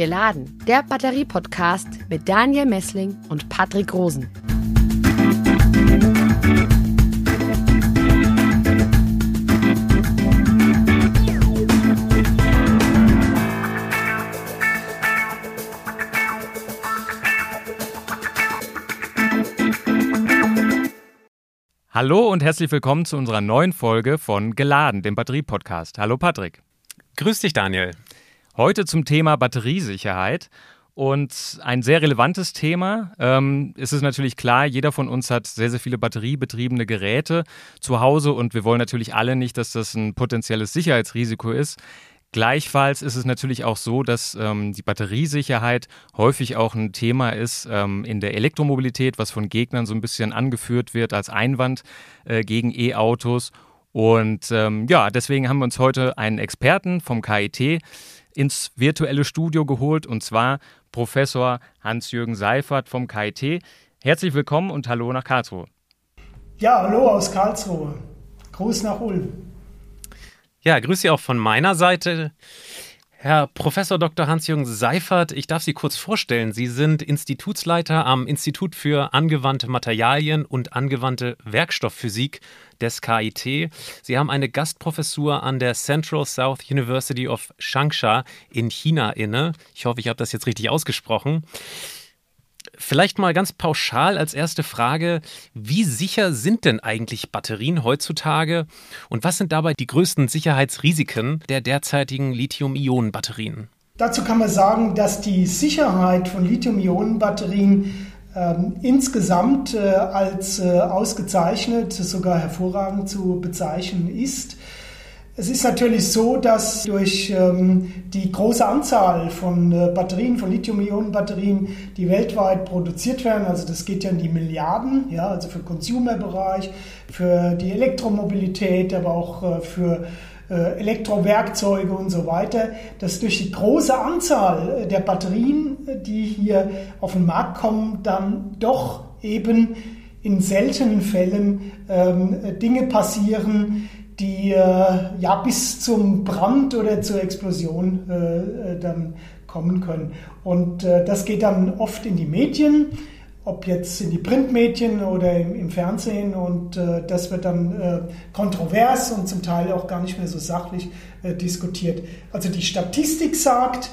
Geladen, der Batterie-Podcast mit Daniel Messling und Patrick Rosen. Hallo und herzlich willkommen zu unserer neuen Folge von Geladen, dem Batterie-Podcast. Hallo Patrick. Grüß dich, Daniel. Heute zum Thema Batteriesicherheit. Und ein sehr relevantes Thema. Ähm, es ist natürlich klar, jeder von uns hat sehr, sehr viele batteriebetriebene Geräte zu Hause und wir wollen natürlich alle nicht, dass das ein potenzielles Sicherheitsrisiko ist. Gleichfalls ist es natürlich auch so, dass ähm, die Batteriesicherheit häufig auch ein Thema ist ähm, in der Elektromobilität, was von Gegnern so ein bisschen angeführt wird als Einwand äh, gegen E-Autos. Und ähm, ja, deswegen haben wir uns heute einen Experten vom KIT ins virtuelle Studio geholt, und zwar Professor Hans-Jürgen Seifert vom KIT. Herzlich willkommen und hallo nach Karlsruhe. Ja, hallo aus Karlsruhe. Gruß nach Ulm. Ja, grüße Sie auch von meiner Seite. Herr Professor Dr. Hans-Jürgen Seifert, ich darf Sie kurz vorstellen. Sie sind Institutsleiter am Institut für angewandte Materialien und angewandte Werkstoffphysik des KIT. Sie haben eine Gastprofessur an der Central South University of Changsha in China inne. Ich hoffe, ich habe das jetzt richtig ausgesprochen. Vielleicht mal ganz pauschal als erste Frage, wie sicher sind denn eigentlich Batterien heutzutage und was sind dabei die größten Sicherheitsrisiken der derzeitigen Lithium-Ionen-Batterien? Dazu kann man sagen, dass die Sicherheit von Lithium-Ionen-Batterien ähm, insgesamt äh, als äh, ausgezeichnet, sogar hervorragend zu bezeichnen ist. Es ist natürlich so, dass durch ähm, die große Anzahl von äh, Batterien, von Lithium-Ionen-Batterien, die weltweit produziert werden, also das geht ja in die Milliarden, ja, also für Consumer-Bereich, für die Elektromobilität, aber auch äh, für äh, Elektrowerkzeuge und so weiter, dass durch die große Anzahl der Batterien, die hier auf den Markt kommen, dann doch eben in seltenen Fällen ähm, Dinge passieren, die äh, ja bis zum Brand oder zur Explosion äh, äh, dann kommen können. Und äh, das geht dann oft in die Medien, ob jetzt in die Printmedien oder im, im Fernsehen und äh, das wird dann äh, kontrovers und zum Teil auch gar nicht mehr so sachlich diskutiert. Also die Statistik sagt,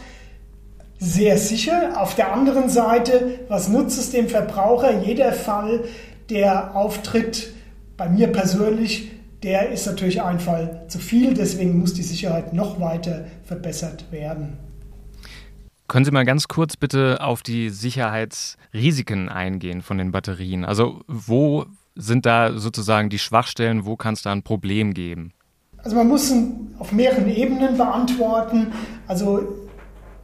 sehr sicher. Auf der anderen Seite, was nutzt es dem Verbraucher? Jeder Fall, der auftritt, bei mir persönlich der ist natürlich ein Fall zu viel, deswegen muss die Sicherheit noch weiter verbessert werden. Können Sie mal ganz kurz bitte auf die Sicherheitsrisiken eingehen von den Batterien? Also wo sind da sozusagen die Schwachstellen, wo kann es da ein Problem geben? Also man muss auf mehreren Ebenen beantworten. Also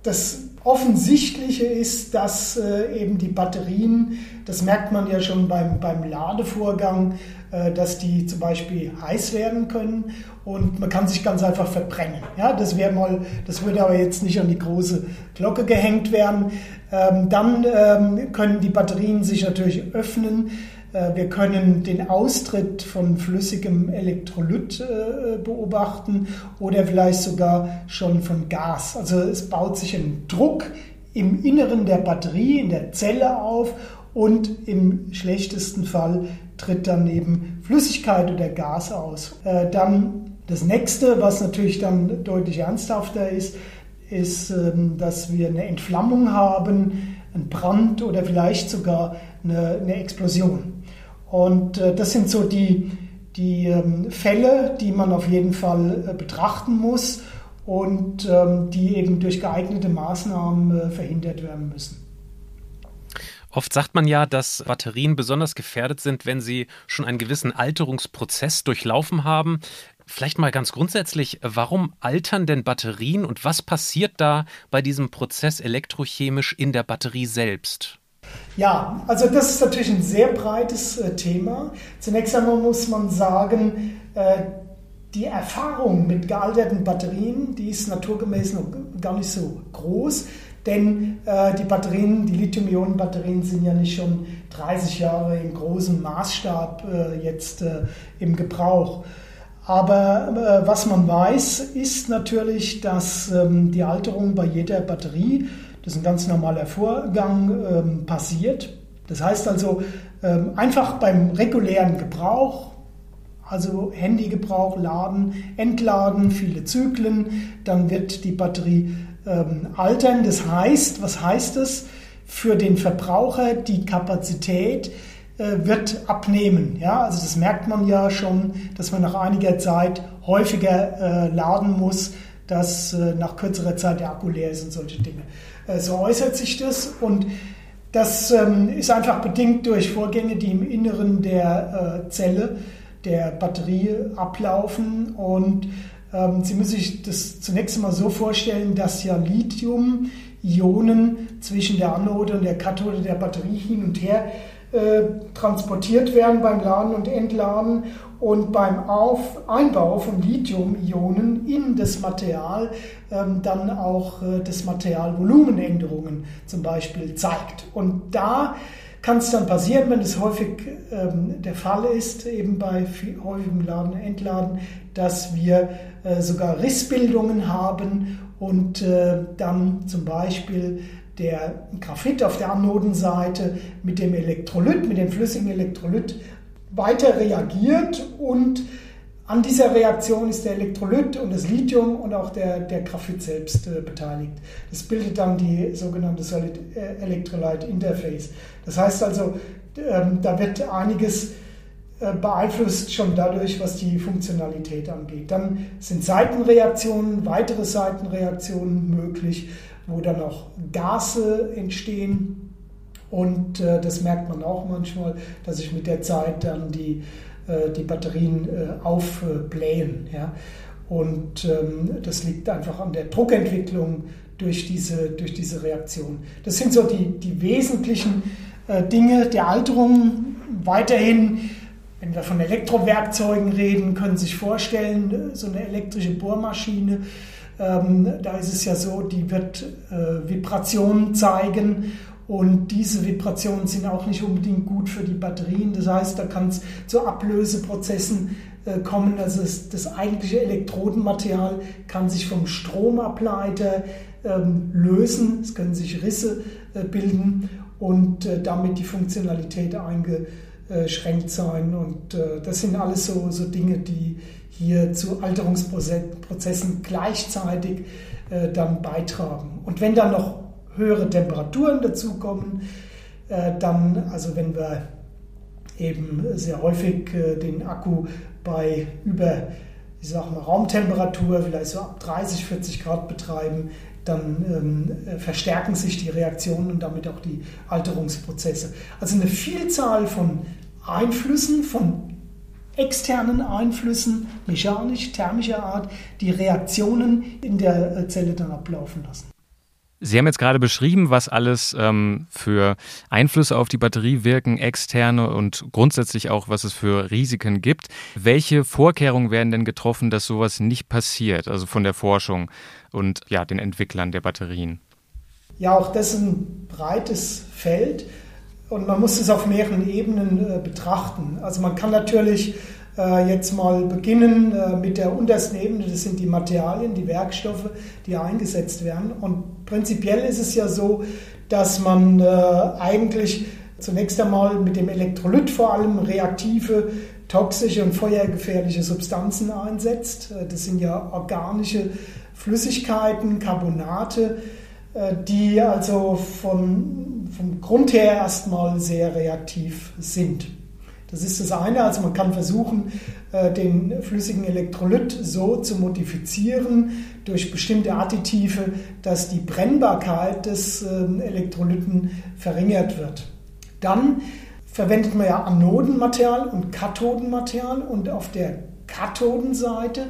das Offensichtliche ist, dass äh, eben die Batterien, das merkt man ja schon beim, beim Ladevorgang, dass die zum Beispiel heiß werden können und man kann sich ganz einfach verbrennen. Ja, das wäre mal, das würde aber jetzt nicht an die große Glocke gehängt werden. Ähm, dann ähm, können die Batterien sich natürlich öffnen. Äh, wir können den Austritt von flüssigem Elektrolyt äh, beobachten oder vielleicht sogar schon von Gas. Also es baut sich ein Druck im Inneren der Batterie, in der Zelle auf und im schlechtesten Fall tritt dann eben Flüssigkeit oder Gas aus. Äh, dann das nächste, was natürlich dann deutlich ernsthafter ist, ist, ähm, dass wir eine Entflammung haben, einen Brand oder vielleicht sogar eine, eine Explosion. Und äh, das sind so die, die ähm, Fälle, die man auf jeden Fall äh, betrachten muss und ähm, die eben durch geeignete Maßnahmen verhindert werden müssen. Oft sagt man ja, dass Batterien besonders gefährdet sind, wenn sie schon einen gewissen Alterungsprozess durchlaufen haben. Vielleicht mal ganz grundsätzlich, warum altern denn Batterien und was passiert da bei diesem Prozess elektrochemisch in der Batterie selbst? Ja, also das ist natürlich ein sehr breites äh, Thema. Zunächst einmal muss man sagen, äh, die Erfahrung mit gealterten Batterien, die ist naturgemäß noch gar nicht so groß. Denn äh, die Batterien, die Lithium-Ionen-Batterien sind ja nicht schon 30 Jahre im großen Maßstab äh, jetzt äh, im Gebrauch. Aber äh, was man weiß, ist natürlich, dass ähm, die Alterung bei jeder Batterie Das ist ein ganz normaler Vorgang, ähm, passiert. Das heißt also, ähm, einfach beim regulären Gebrauch, also Handygebrauch, Laden, Entladen, viele Zyklen, dann wird die Batterie ähm, altern. Das heißt, was heißt das? Für den Verbraucher die Kapazität äh, wird abnehmen. Ja, also das merkt man ja schon, dass man nach einiger Zeit häufiger äh, laden muss, dass äh, nach kürzerer Zeit der Akku leer ist und solche Dinge. Äh, so äußert sich das und das ähm, ist einfach bedingt durch Vorgänge, die im Inneren der äh, Zelle, der Batterie ablaufen und Sie müssen sich das zunächst einmal so vorstellen, dass ja Lithium-Ionen zwischen der Anode und der Kathode der Batterie hin und her äh, transportiert werden beim Laden und Entladen und beim Auf Einbau von Lithium-Ionen in das Material ähm, dann auch äh, das Material Volumenänderungen zum Beispiel zeigt. Und da kann es dann passieren, wenn es häufig ähm, der Fall ist, eben bei häufigem Laden, Entladen, dass wir sogar Rissbildungen haben und äh, dann zum Beispiel der Graphit auf der Anodenseite mit dem Elektrolyt, mit dem flüssigen Elektrolyt weiter reagiert und an dieser Reaktion ist der Elektrolyt und das Lithium und auch der, der Graphit selbst äh, beteiligt. Das bildet dann die sogenannte Solid äh, Electrolyte Interface. Das heißt also, ähm, da wird einiges äh, beeinflusst schon dadurch, was die Funktionalität angeht. Dann sind Seitenreaktionen, weitere Seitenreaktionen möglich, wo dann auch Gase entstehen. Und äh, das merkt man auch manchmal, dass sich mit der Zeit dann die äh, die Batterien äh, aufblähen. Ja? Und ähm, das liegt einfach an der Druckentwicklung durch diese, durch diese Reaktion. Das sind so die, die wesentlichen äh, Dinge der Alterung. Weiterhin, wenn wir von Elektrowerkzeugen reden, können Sie sich vorstellen, so eine elektrische Bohrmaschine, ähm, da ist es ja so, die wird äh, Vibrationen zeigen und diese Vibrationen sind auch nicht unbedingt gut für die Batterien. Das heißt, da kann es zu Ablöseprozessen äh, kommen. Also das, das, eigentliche Elektrodenmaterial kann sich vom Stromableiter ähm, lösen. Es können sich Risse äh, bilden und äh, damit die Funktionalität eingeschränkt sein. Und äh, das sind alles so, so Dinge, die hier zu Alterungsprozessen gleichzeitig äh, dann beitragen. Und wenn dann noch höhere Temperaturen dazukommen, äh, dann, also wenn wir eben sehr häufig äh, den Akku bei über, ich sag mal, Raumtemperatur, vielleicht so ab 30, 40 Grad betreiben, dann ähm, verstärken sich die Reaktionen und damit auch die Alterungsprozesse. Also eine Vielzahl von Einflüssen, von externen Einflüssen, mechanisch, thermischer Art, die Reaktionen in der äh, Zelle dann ablaufen lassen. Sie haben jetzt gerade beschrieben, was alles ähm, für Einflüsse auf die Batterie wirken, externe und grundsätzlich auch, was es für Risiken gibt. Welche Vorkehrungen werden denn getroffen, dass sowas nicht passiert, also von der Forschung und ja, den Entwicklern der Batterien? Ja, auch das ist ein breites Feld und man muss es auf mehreren Ebenen äh, betrachten. Also man kann natürlich äh, jetzt mal beginnen äh, mit der untersten Ebene, das sind die Materialien, die Werkstoffe, die eingesetzt werden. Und prinzipiell ist es ja so, dass man äh, eigentlich zunächst einmal mit dem Elektrolyt vor allem reaktive, toxische und feuergefährliche Substanzen einsetzt. Das sind ja organische Flüssigkeiten, Carbonate, die also von, vom Grund her erstmal sehr reaktiv sind. Das ist das eine. Also man kann versuchen, äh, den flüssigen Elektrolyt so zu modifizieren durch bestimmte Additive, dass die Brennbarkeit des ähm, Elektrolyten verringert wird. Dann verwendet man ja Anodenmaterial und Kathodenmaterial und auf der Kathodenseite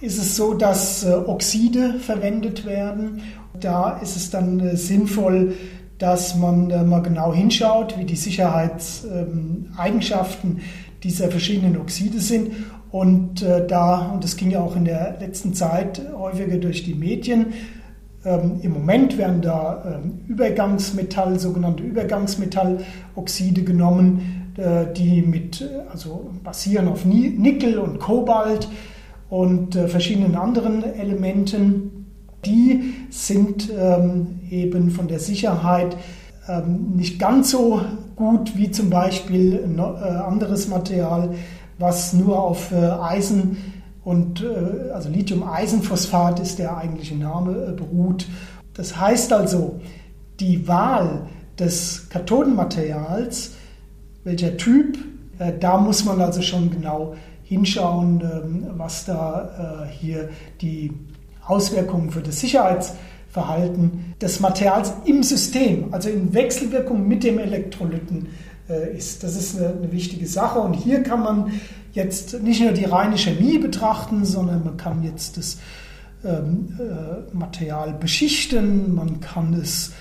ist es so, dass äh, Oxide verwendet werden. Da ist es dann äh, sinnvoll, dass man äh, mal genau hinschaut, wie die Sicherheitseigenschaften dieser verschiedenen Oxide sind. Und da, und das ging ja auch in der letzten Zeit häufiger durch die Medien, ähm, Im Moment werden da ähm, Übergangsmetall, sogenannte Übergangsmetalloxide genommen, die mit, also basieren auf Nickel und Kobalt und verschiedenen anderen Elementen Die sind ähm, eben von der Sicherheit ähm, nicht ganz so gut wie zum Beispiel ein äh, anderes Material, was nur auf äh, Eisen und äh, also Lithium-Eisenphosphat ist der eigentliche Name beruht. Das heißt also, die Wahl des Kathodenmaterials, welcher Typ, da muss man also schon genau hinschauen, ähm, was da hier die Auswirkungen für das Sicherheitsverhalten des Materials im System, also in Wechselwirkung mit dem Elektrolyten äh, ist. Das ist eine, wichtige Sache und hier kann man jetzt nicht nur die reine Chemie betrachten, sondern man kann jetzt das ähm, äh, Material beschichten, man kann es äh,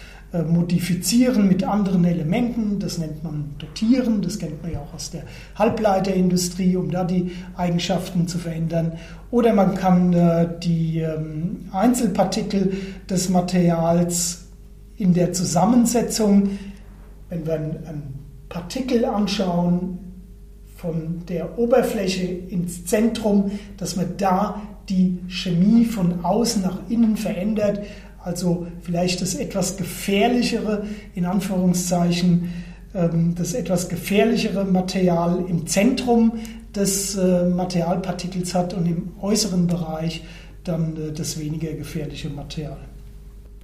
modifizieren mit anderen Elementen. Das nennt man Dotieren. Das kennt man ja auch aus der Halbleiterindustrie, um da die Eigenschaften zu verändern. Oder man kann äh, die ähm, Einzelpartikel des Materials in der Zusammensetzung, wenn wir ein Partikel anschauen, von der Oberfläche ins Zentrum, dass man da die Chemie von außen nach innen verändert also vielleicht das etwas gefährlichere, in Anführungszeichen, ähm, das etwas gefährlichere Material im Zentrum des äh, Materialpartikels hat und im äußeren Bereich dann äh, das weniger gefährliche Material.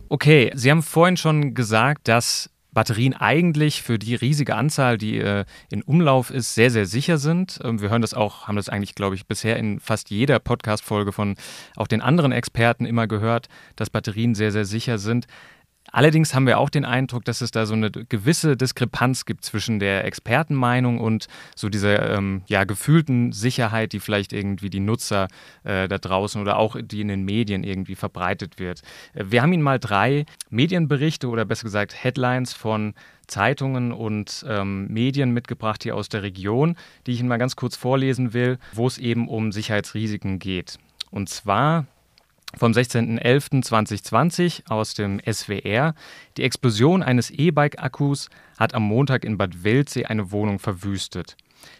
Okay, Sie haben vorhin schon gesagt, dass Batterien eigentlich für die riesige Anzahl, die äh, in Umlauf ist, sehr, sehr sicher sind. Ähm, wir hören das auch, haben das eigentlich, glaube ich, bisher in fast jeder Podcast-Folge von auch den anderen Experten immer gehört, dass Batterien sehr, sehr sicher sind. Allerdings haben wir auch den Eindruck, dass es da so eine gewisse Diskrepanz gibt zwischen der Expertenmeinung und so dieser ähm, ja, gefühlten Sicherheit, die vielleicht irgendwie die Nutzer äh, da draußen oder auch die in den Medien irgendwie verbreitet wird. Äh, wir haben Ihnen mal drei Medienberichte oder besser gesagt Headlines von Zeitungen und ähm, Medien mitgebracht hier aus der Region, die ich Ihnen mal ganz kurz vorlesen will, wo es eben um Sicherheitsrisiken geht. Und zwar vom 16.11.2020 aus dem SWR. Die Explosion eines E-Bike-Akkus hat am Montag in Bad Wildsee eine Wohnung verwüstet.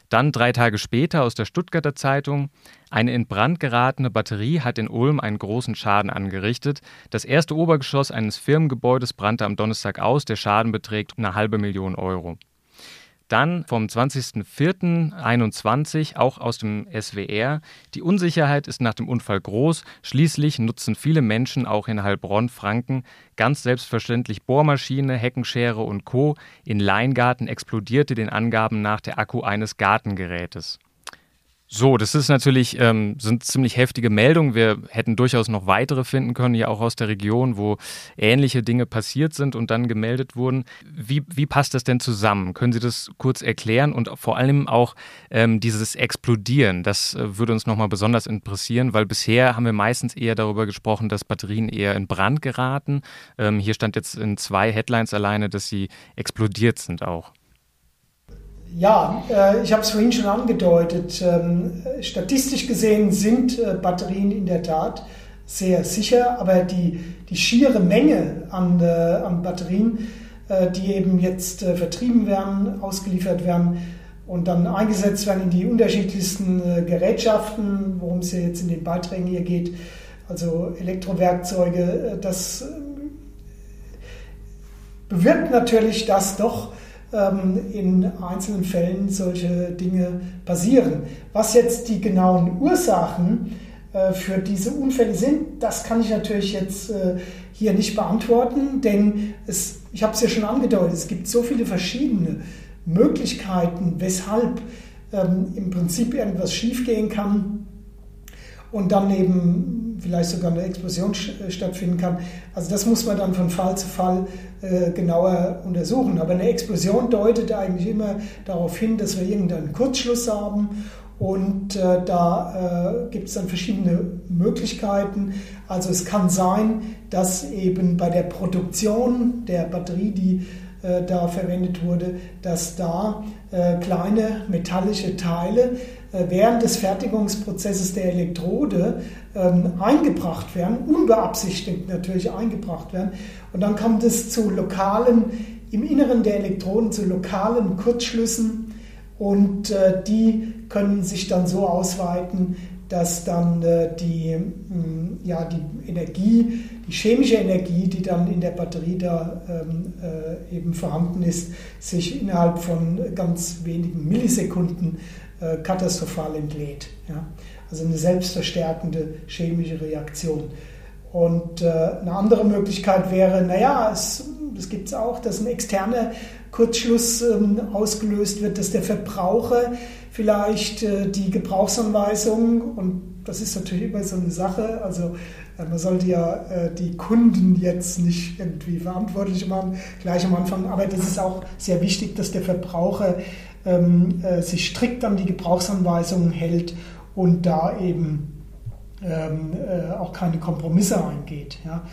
Dann drei Tage später aus der Stuttgarter Zeitung. Eine in Brand geratene Batterie hat in Ulm einen großen Schaden angerichtet. Das erste Obergeschoss eines Firmengebäudes brannte am Donnerstag aus. Der Schaden beträgt eine halbe Million Euro. Dann vom 20.04.21 auch aus dem SWR. Die Unsicherheit ist nach dem Unfall groß. Schließlich nutzen viele Menschen auch in Heilbronn, Franken ganz selbstverständlich Bohrmaschine, Heckenschere und Co. In Leingarten explodierte den Angaben nach der Akku eines Gartengerätes. So, das ist natürlich, ähm, sind ziemlich heftige Meldungen. Wir hätten durchaus noch weitere finden können, ja auch aus der Region, wo ähnliche Dinge passiert sind und dann gemeldet wurden. Wie, wie passt das denn zusammen? Können Sie das kurz erklären und vor allem auch ähm, dieses Explodieren? Das äh, würde uns nochmal besonders interessieren, weil bisher haben wir meistens eher darüber gesprochen, dass Batterien eher in Brand geraten. Ähm, hier stand jetzt in zwei Headlines alleine, dass sie explodiert sind auch. Ja, äh, ich habe es vorhin schon angedeutet. Ähm, statistisch gesehen sind äh, Batterien in der Tat sehr sicher, aber die, die schiere Menge an, äh, an Batterien, die eben jetzt vertrieben werden, ausgeliefert werden und dann eingesetzt werden in die unterschiedlichsten Gerätschaften, worum es ja jetzt in den Beiträgen hier geht, also Elektrowerkzeuge, das bewirkt natürlich, dass doch ähm, in einzelnen Fällen solche Dinge passieren. Was jetzt die genauen Ursachen äh, für diese Unfälle sind, das kann ich natürlich jetzt äh, hier nicht beantworten, denn es, ich habe es ja schon angedeutet, es gibt so viele verschiedene Möglichkeiten, weshalb ähm, im Prinzip irgendwas schiefgehen kann und dann eben vielleicht sogar eine Explosion äh, stattfinden kann. Also das muss man dann von Fall zu Fall äh, genauer untersuchen. Aber eine Explosion deutet eigentlich immer darauf hin, dass wir irgendeinen Kurzschluss haben. Und äh, da äh, gibt es dann verschiedene Möglichkeiten. Also es kann sein, dass eben bei der Produktion der Batterie, die äh, da verwendet wurde, dass da äh, kleine metallische Teile während des Fertigungsprozesses der Elektrode ähm, eingebracht werden, unbeabsichtigt natürlich eingebracht werden. Und dann kommt es zu lokalen, im Inneren der Elektroden zu lokalen Kurzschlüssen und äh, die können sich dann so ausweiten, dass dann äh, die, mh, ja, die Energie, die chemische Energie, die dann in der Batterie da ähm, äh, eben vorhanden ist, sich innerhalb von ganz wenigen Millisekunden äh, katastrophal entlädt. Ja? Also eine selbstverstärkende chemische Reaktion. Und äh, eine andere Möglichkeit wäre, naja, es, das gibt es auch, dass ein externer Kurzschluss ähm, ausgelöst wird, dass der Verbraucher vielleicht äh, die Gebrauchsanweisung, und das ist natürlich immer so eine Sache, also äh, man sollte ja äh, die Kunden jetzt nicht irgendwie verantwortlich machen, gleich am Anfang, aber das ist auch sehr wichtig, dass der Verbraucher ähm, äh, sich strikt an die Gebrauchsanweisungen hält und da eben ähm, äh, auch keine Kompromisse eingeht. Ja.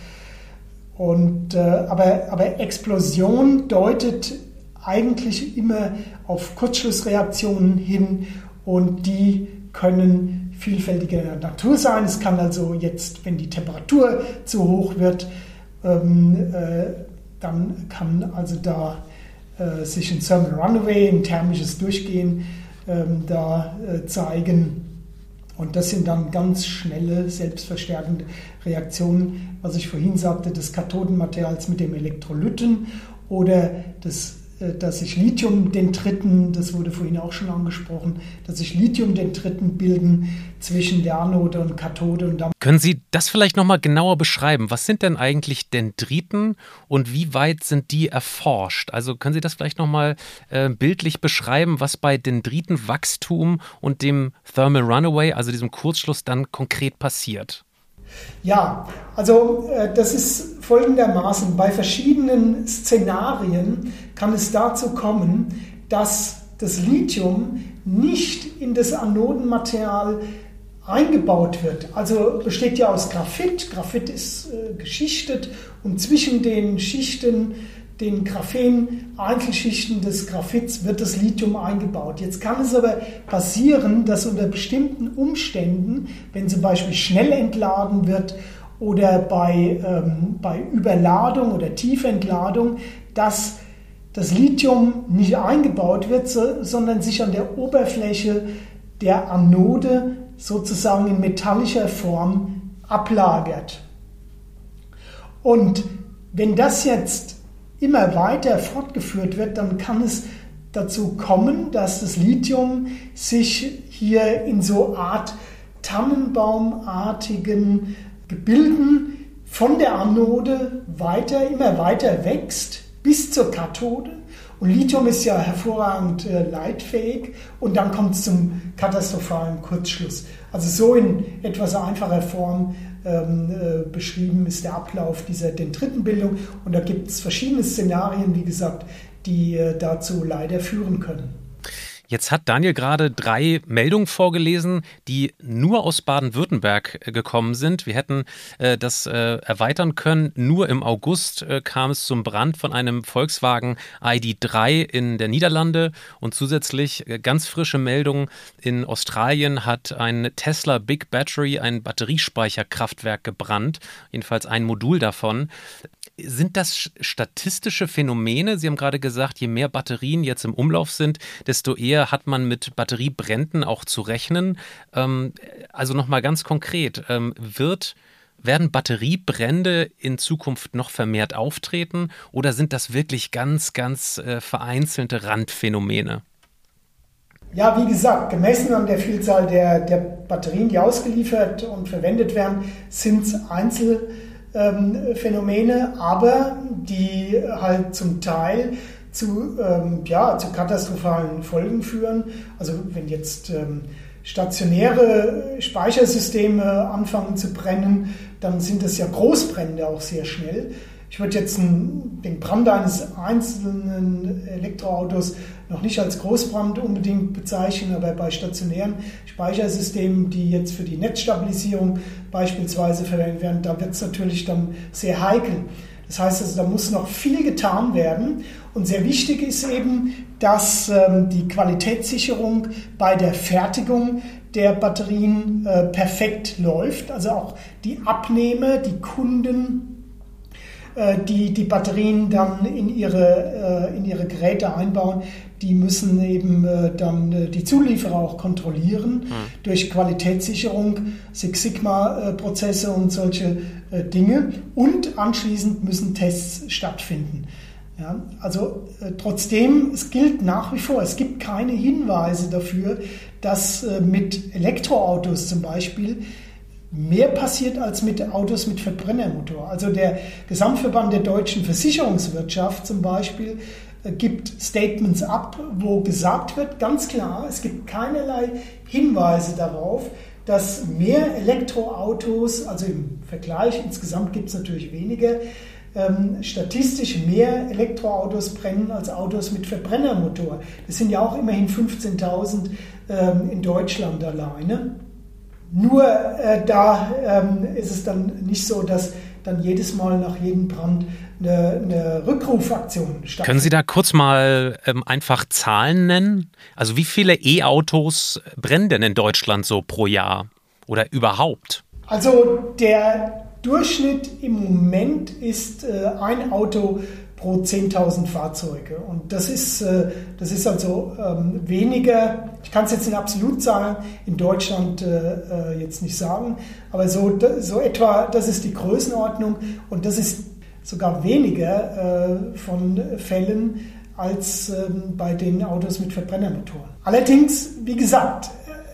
Und, äh, aber, aber Explosion deutet eigentlich immer auf Kurzschlussreaktionen hin und die können vielfältiger Natur sein. Es kann also jetzt, wenn die Temperatur zu hoch wird, ähm, äh, dann kann also da sich ein Thermal Runaway, ein thermisches Durchgehen ähm, da äh, zeigen. Und das sind dann ganz schnelle, selbstverstärkende Reaktionen, was ich vorhin sagte, des Kathodenmaterials mit dem Elektrolyten oder des äh, dass sich Lithiumdendriten, das wurde vorhin auch schon angesprochen, dass sich Lithiumdendriten bilden zwischen der Anode und Kathode. Und Können Sie das vielleicht nochmal genauer beschreiben? Was sind denn eigentlich Dendriten und wie weit sind die erforscht? Also können Sie das vielleicht nochmal äh, bildlich beschreiben, was bei Dendritenwachstum und dem Thermal Runaway, also diesem Kurzschluss, dann konkret passiert? Ja, also äh, das ist folgendermaßen. Bei verschiedenen Szenarien kann es dazu kommen, dass das Lithium nicht in das Anodenmaterial eingebaut wird. Also besteht ja aus Graphit. Graphit ist äh, geschichtet und zwischen den Schichten den Graphen-Einzelschichten des Graphits wird das Lithium eingebaut. Jetzt kann es aber passieren, dass unter bestimmten Umständen, wenn zum Beispiel schnell entladen wird oder bei, ähm, bei Überladung oder Tiefentladung, dass das Lithium nicht eingebaut wird, so, sondern sich an der Oberfläche der Anode sozusagen in metallischer Form ablagert. Und wenn das jetzt immer weiter fortgeführt wird, dann kann es dazu kommen, dass das Lithium sich hier in so Art Tannenbaumartigen Gebilden von der Anode weiter, immer weiter wächst bis zur Kathode. Und Lithium ist ja hervorragend äh, leitfähig und dann kommt es zum katastrophalen Kurzschluss. Also so in etwas einfacher Form beschrieben ist der Ablauf dieser Dendritenbildung. Und da gibt es verschiedene Szenarien, wie gesagt, die äh, dazu leider führen können. Jetzt hat Daniel gerade drei Meldungen vorgelesen, die nur aus Baden-Württemberg äh, gekommen sind. Wir hätten äh, das äh, erweitern können. Nur im August äh, kam es zum Brand von einem Volkswagen ID3 in der Niederlande und zusätzlich äh, ganz frische Meldungen in Australien hat ein Tesla Big Battery, ein Batteriespeicherkraftwerk gebrannt, jedenfalls ein Modul davon. Sind das statistische Phänomene? Sie haben gerade gesagt, je mehr Batterien jetzt im Umlauf sind, desto eher hat man mit Batteriebränden auch zu rechnen. Ähm, also nochmal ganz konkret, ähm, wird, werden Batteriebrände in Zukunft noch vermehrt auftreten oder sind das wirklich ganz, ganz äh, vereinzelte Randphänomene? Ja, wie gesagt, gemessen an der Vielzahl der, der Batterien, die ausgeliefert und verwendet werden, sind es Einzelfälle ähm, Phänomene, aber die halt zum Teil zu, ähm, ja, zu katastrophalen Folgen führen. Also wenn jetzt ähm, stationäre Speichersysteme anfangen zu brennen, dann sind das ja Großbrände auch sehr schnell. Ich würde jetzt den Brand eines einzelnen Elektroautos noch nicht als Großbrand unbedingt bezeichnen, aber bei stationären Speichersystemen, die jetzt für die Netzstabilisierung beispielsweise verwendet werden, da wird es natürlich dann sehr heikel. Das heißt also, da muss noch viel getan werden. Und sehr wichtig ist eben, dass ähm, die Qualitätssicherung bei der Fertigung der Batterien äh, perfekt läuft. Also auch die Abnehmer, die Kunden die die Batterien dann in ihre, äh, in ihre Geräte einbauen, die müssen eben äh, dann die Zulieferer auch kontrollieren mhm. durch Qualitätssicherung, Six Sigma-Prozesse und solche Dinge. Und anschließend müssen Tests stattfinden. Ja, also äh, trotzdem, es gilt nach wie vor, es gibt keine Hinweise dafür, dass äh, mit Elektroautos zum Beispiel mehr passiert als mit Autos mit Verbrennermotor. Also der Gesamtverband der deutschen Versicherungswirtschaft zum Beispiel äh, gibt Statements ab, wo gesagt wird, ganz klar, es gibt keinerlei Hinweise darauf, dass mehr Elektroautos, also im Vergleich insgesamt gibt es natürlich weniger, ähm, statistisch mehr Elektroautos brennen als Autos mit Verbrennermotor. Das sind ja auch immerhin 15.000 ähm, in Deutschland alleine. Nur äh, da ähm, ist es dann nicht so, dass dann jedes Mal nach jedem Brand eine, eine Rückrufaktion stattfindet. Können Sie da kurz mal ähm, einfach Zahlen nennen? Also wie viele E-Autos brennen denn in Deutschland so pro Jahr oder überhaupt? Also der Durchschnitt im Moment ist äh, ein Auto pro 10.000 Fahrzeuge. Und das ist, äh, das ist also ähm, weniger, ich kann es jetzt in Absolutzahlen in Deutschland äh, äh, jetzt nicht sagen, aber so, so etwa, das ist die Größenordnung und das ist sogar weniger von Fällen als ähm, bei den Autos mit Verbrennermotoren. Allerdings, wie gesagt,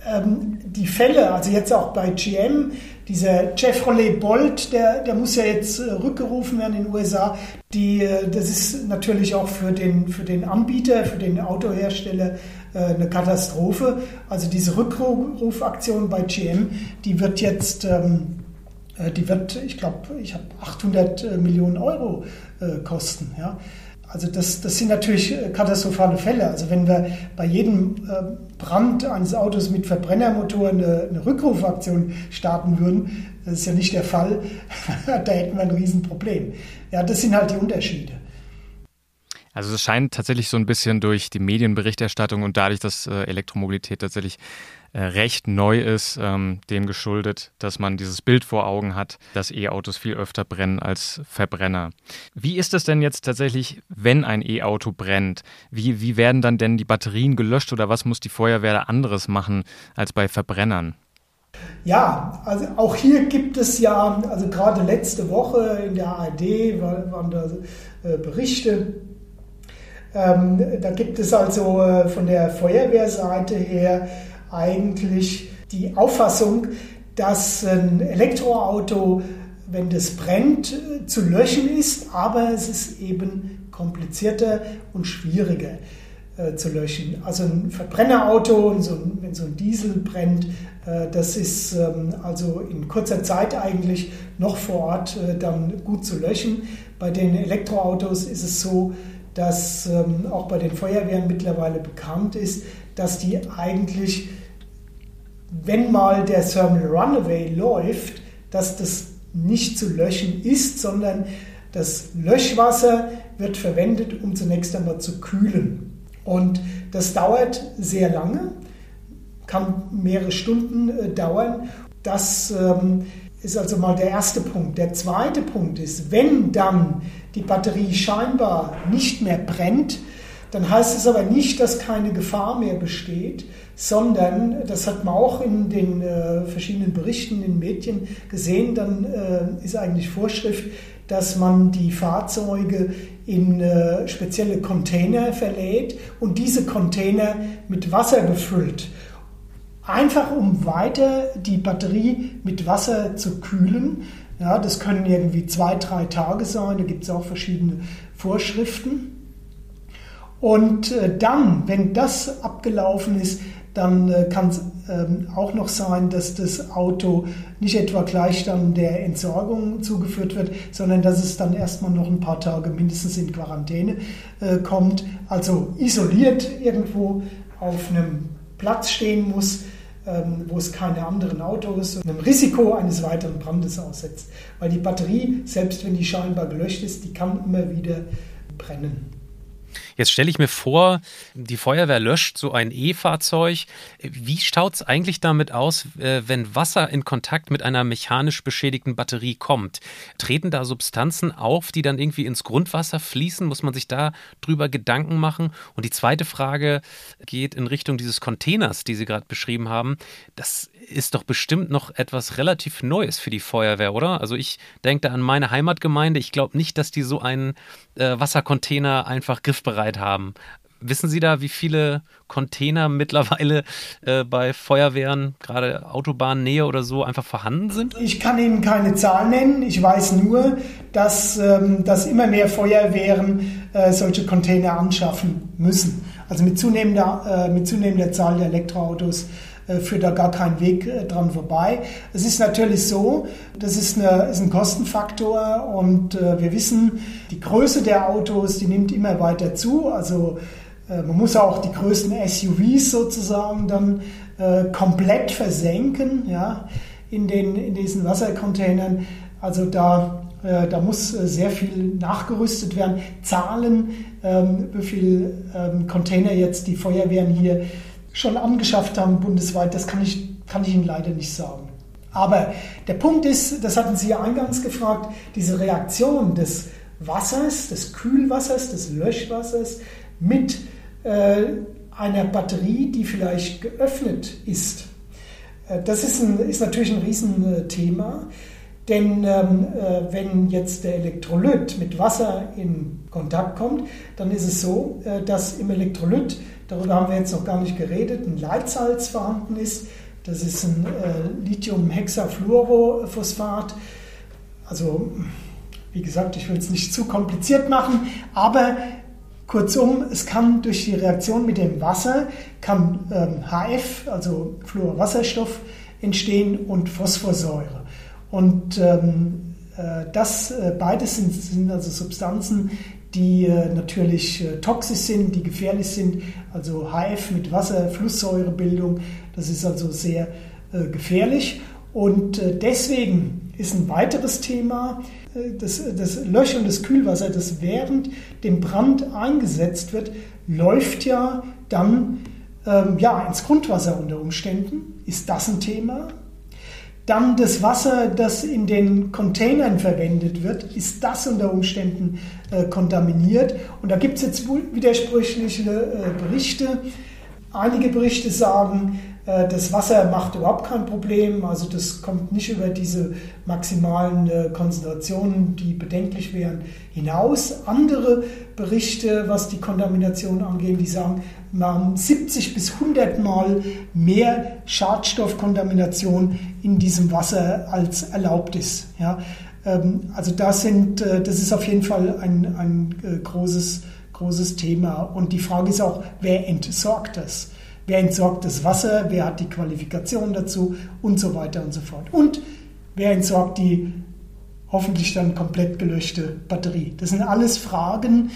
ähm, die Fälle, also jetzt auch bei GM, dieser Chevrolet Bolt, der, der muss ja jetzt äh, rückgerufen werden in den USA. Die, äh, das ist natürlich auch für den, für den Anbieter, für den Autohersteller äh, eine Katastrophe. Also diese Rückrufaktion bei GM, die wird jetzt, ähm, die wird, ich glaube, ich habe 800 Millionen Euro kosten. Also das, das sind natürlich katastrophale Fälle. Also wenn wir bei jedem äh, Brand eines Autos mit Verbrennermotor eine, eine Rückrufaktion starten würden, das ist ja nicht der Fall, da hätten wir ein Riesenproblem. Ja, das sind halt die Unterschiede. Also es scheint tatsächlich so ein bisschen durch die Medienberichterstattung und dadurch, dass äh, Elektromobilität tatsächlich recht neu ist, ähm, dem geschuldet, dass man dieses Bild vor Augen hat, dass E-Autos viel öfter brennen als Verbrenner. Wie ist es denn jetzt tatsächlich, wenn ein E-Auto brennt? Wie, wie werden dann denn die Batterien gelöscht oder was muss die Feuerwehr da anderes machen als bei Verbrennern? Ja, also auch hier gibt es ja, also gerade letzte Woche in der ARD waren da äh, Berichte ähm, da gibt es also äh, von der Feuerwehrseite her eigentlich die Auffassung, dass ein Elektroauto, wenn das brennt, zu löschen ist, aber es ist eben komplizierter und schwieriger äh, zu löschen. Also ein Verbrennerauto, wenn so ein Diesel brennt, äh, das ist ähm, also in kurzer Zeit eigentlich noch vor Ort äh, dann gut zu löschen. Bei den Elektroautos ist es so, dass ähm, auch bei den Feuerwehren mittlerweile bekannt ist, dass die eigentlich, wenn mal der Thermal Runaway läuft, dass das nicht zu löschen ist, sondern das Löschwasser wird verwendet, um zunächst einmal zu kühlen. Und das dauert sehr lange, kann mehrere Stunden äh, dauern. Das ähm, ist also mal der erste Punkt. Der zweite Punkt ist, wenn dann die Batterie scheinbar nicht mehr brennt, dann heißt es aber nicht, dass keine Gefahr mehr besteht, sondern, das hat man auch in den äh, verschiedenen Berichten in den Medien gesehen, dann äh, ist eigentlich Vorschrift, dass man die Fahrzeuge in äh, spezielle Container verlädt und diese Container mit Wasser befüllt. Einfach um weiter die Batterie mit Wasser zu kühlen. Ja, das können irgendwie zwei, drei Tage sein, da gibt es auch verschiedene Vorschriften. Und äh, dann, wenn das abgelaufen ist, dann äh, kann es ähm, auch noch sein, dass das Auto nicht etwa gleich dann der Entsorgung zugeführt wird, sondern dass es dann erstmal noch ein paar Tage mindestens in Quarantäne äh, kommt, also isoliert irgendwo auf einem Platz stehen muss, ähm, wo es keine anderen Autos und einem Risiko eines weiteren Brandes aussetzt. Weil die Batterie, selbst wenn die scheinbar gelöscht ist, die kann immer wieder brennen. Jetzt stelle ich mir vor, die Feuerwehr löscht so ein E-Fahrzeug. Wie schaut es eigentlich damit aus, äh, wenn Wasser in Kontakt mit einer mechanisch beschädigten Batterie kommt? Treten da Substanzen auf, die dann irgendwie ins Grundwasser fließen? Muss man sich da drüber Gedanken machen? Und die zweite Frage geht in Richtung dieses Containers, die Sie gerade beschrieben haben. Das ist doch bestimmt noch etwas relativ Neues für die Feuerwehr, oder? Also ich denke da an meine Heimatgemeinde. Ich glaube nicht, dass die so einen äh, Wassercontainer einfach griffbereit haben. Wissen Sie da, wie viele Container mittlerweile äh, bei Feuerwehren, gerade Autobahnnähe oder so, einfach vorhanden sind? Ich kann Ihnen keine Zahl nennen. Ich weiß nur, dass, ähm, dass immer mehr Feuerwehren äh, solche Container anschaffen müssen. Also mit zunehmender, äh, mit zunehmender Zahl der Elektroautos führt da gar kein Weg äh, dran vorbei. Es ist natürlich so, das ist, eine, ist ein Kostenfaktor und äh, wir wissen, die Größe der Autos, die nimmt immer weiter zu. Also man muss auch die größten SUVs sozusagen dann komplett versenken ja, in, den, in diesen Wassercontainern. Also da, da muss sehr viel nachgerüstet werden. Zahlen, ähm, wie viele ähm, Container jetzt die Feuerwehren hier schon angeschafft haben bundesweit, das kann ich, kann ich Ihnen leider nicht sagen. Aber der Punkt ist, das hatten Sie ja eingangs gefragt, diese Reaktion des Wassers, des Kühlwassers, des Löschwassers mit äh, einer Batterie, die vielleicht geöffnet ist. Äh, das ist, ein, ist natürlich ein Riesenthema, denn ähm, äh, wenn jetzt der Elektrolyt mit Wasser in Kontakt kommt, dann ist es so, äh, dass im Elektrolyt darüber haben wir jetzt noch gar nicht geredet, ein Leitsalz vorhanden ist. Das ist ein äh, Lithium-Hexafluorophosphat. Also, wie gesagt, ich will es nicht zu kompliziert machen, aber kurzum, es kann durch die Reaktion mit dem Wasser kann ähm, HF, also Fluorwasserstoff, entstehen und Phosphorsäure. Und ähm, äh, das äh, beides sind, sind also Substanzen, die äh, natürlich äh, toxisch sind, die gefährlich sind. Also HF mit Wasserflusssäurebildung, das ist also sehr äh, gefährlich. Und deswegen ist ein weiteres Thema das, das Löschen des Kühlwasser, das während dem Brand eingesetzt wird, läuft ja dann ähm, ja, ins Grundwasser unter Umständen. Ist das ein Thema? Dann das Wasser, das in den Containern verwendet wird, ist das unter Umständen äh, kontaminiert. Und da gibt es jetzt widersprüchliche äh, Berichte. Einige Berichte sagen, das Wasser macht überhaupt kein Problem, also das kommt nicht über diese maximalen äh, Konzentrationen, die bedenklich wären, hinaus. Andere Berichte, was die Kontamination angeht, die sagen, wir haben 70 bis 100 Mal mehr Schadstoffkontamination in diesem Wasser als erlaubt ist. Ja, ähm, also das, sind, äh, das ist auf jeden Fall ein, ein großes, großes Thema. Und die Frage ist auch, wer entsorgt das? Wer entsorgt das Wasser? Wer hat die Qualifikation dazu? Und so weiter und so fort. Und wer entsorgt die hoffentlich dann komplett gelöschte Batterie? Das sind alles Fragen,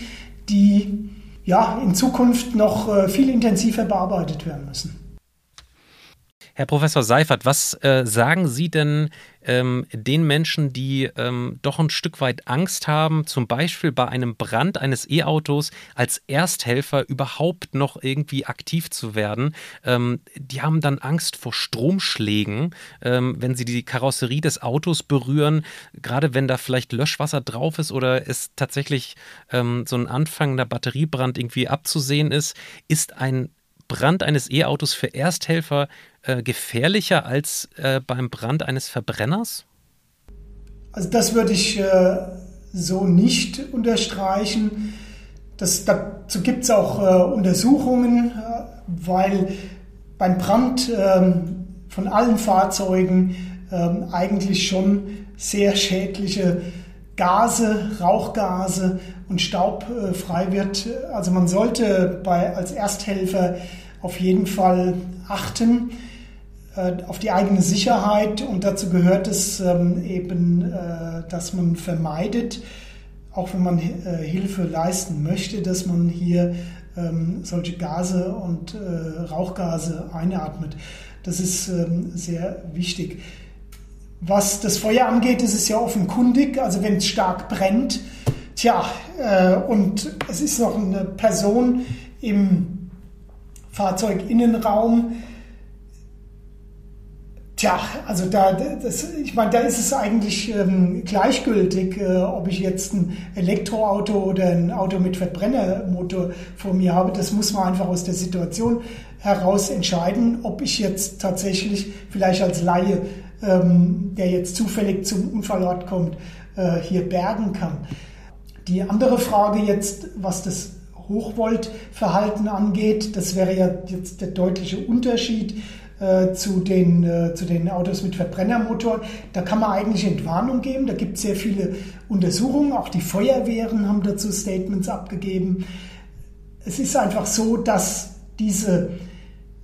die ja in Zukunft noch äh, viel intensiver bearbeitet werden müssen. Herr Professor Seifert, was äh, sagen Sie denn ähm, den Menschen, die ähm, doch ein Stück weit Angst haben, zum Beispiel bei einem Brand eines E-Autos als Ersthelfer überhaupt noch irgendwie aktiv zu werden? Ähm, die haben dann Angst vor Stromschlägen, ähm, wenn sie die Karosserie des Autos berühren, gerade wenn da vielleicht Löschwasser drauf ist oder es tatsächlich ähm, so ein anfangender Batteriebrand irgendwie abzusehen ist. Ist ein Brand eines E-Autos für Ersthelfer äh, gefährlicher als äh, beim Brand eines Verbrenners? Also das würde ich äh, so nicht unterstreichen. Das, dazu gibt es auch äh, Untersuchungen, äh, weil beim Brand ähm, von allen Fahrzeugen ähm, eigentlich schon sehr schädliche Gase, Rauchgase und Staub äh, frei wird. Also man sollte bei, als Ersthelfer auf jeden Fall achten äh, auf die eigene Sicherheit und dazu gehört es ähm, eben, äh, dass man vermeidet, auch wenn man Hilfe leisten möchte, dass man hier ähm, solche Gase und Rauchgase einatmet. Das ist ähm, sehr wichtig. Was das Feuer angeht, ist es ja offenkundig. Also wenn es stark brennt, Tja, äh, und es ist noch eine Person im Fahrzeuginnenraum. Tja, also da, das, ich meine, da ist es eigentlich ähm, gleichgültig, äh, ob ich jetzt ein Elektroauto oder ein Auto mit Verbrennermotor vor mir habe. Das muss man einfach aus der Situation heraus entscheiden, ob ich jetzt tatsächlich vielleicht als Laie, ähm, der jetzt zufällig zum Unfallort kommt, äh, hier bergen kann. Die andere Frage jetzt, was das Hochvoltverhalten angeht, das wäre ja jetzt der deutliche Unterschied äh, zu, den, äh, zu den Autos mit Verbrennermotoren. Da kann man eigentlich Entwarnung geben. Da gibt es sehr viele Untersuchungen. Auch die Feuerwehren haben dazu Statements abgegeben. Es ist einfach so, dass diese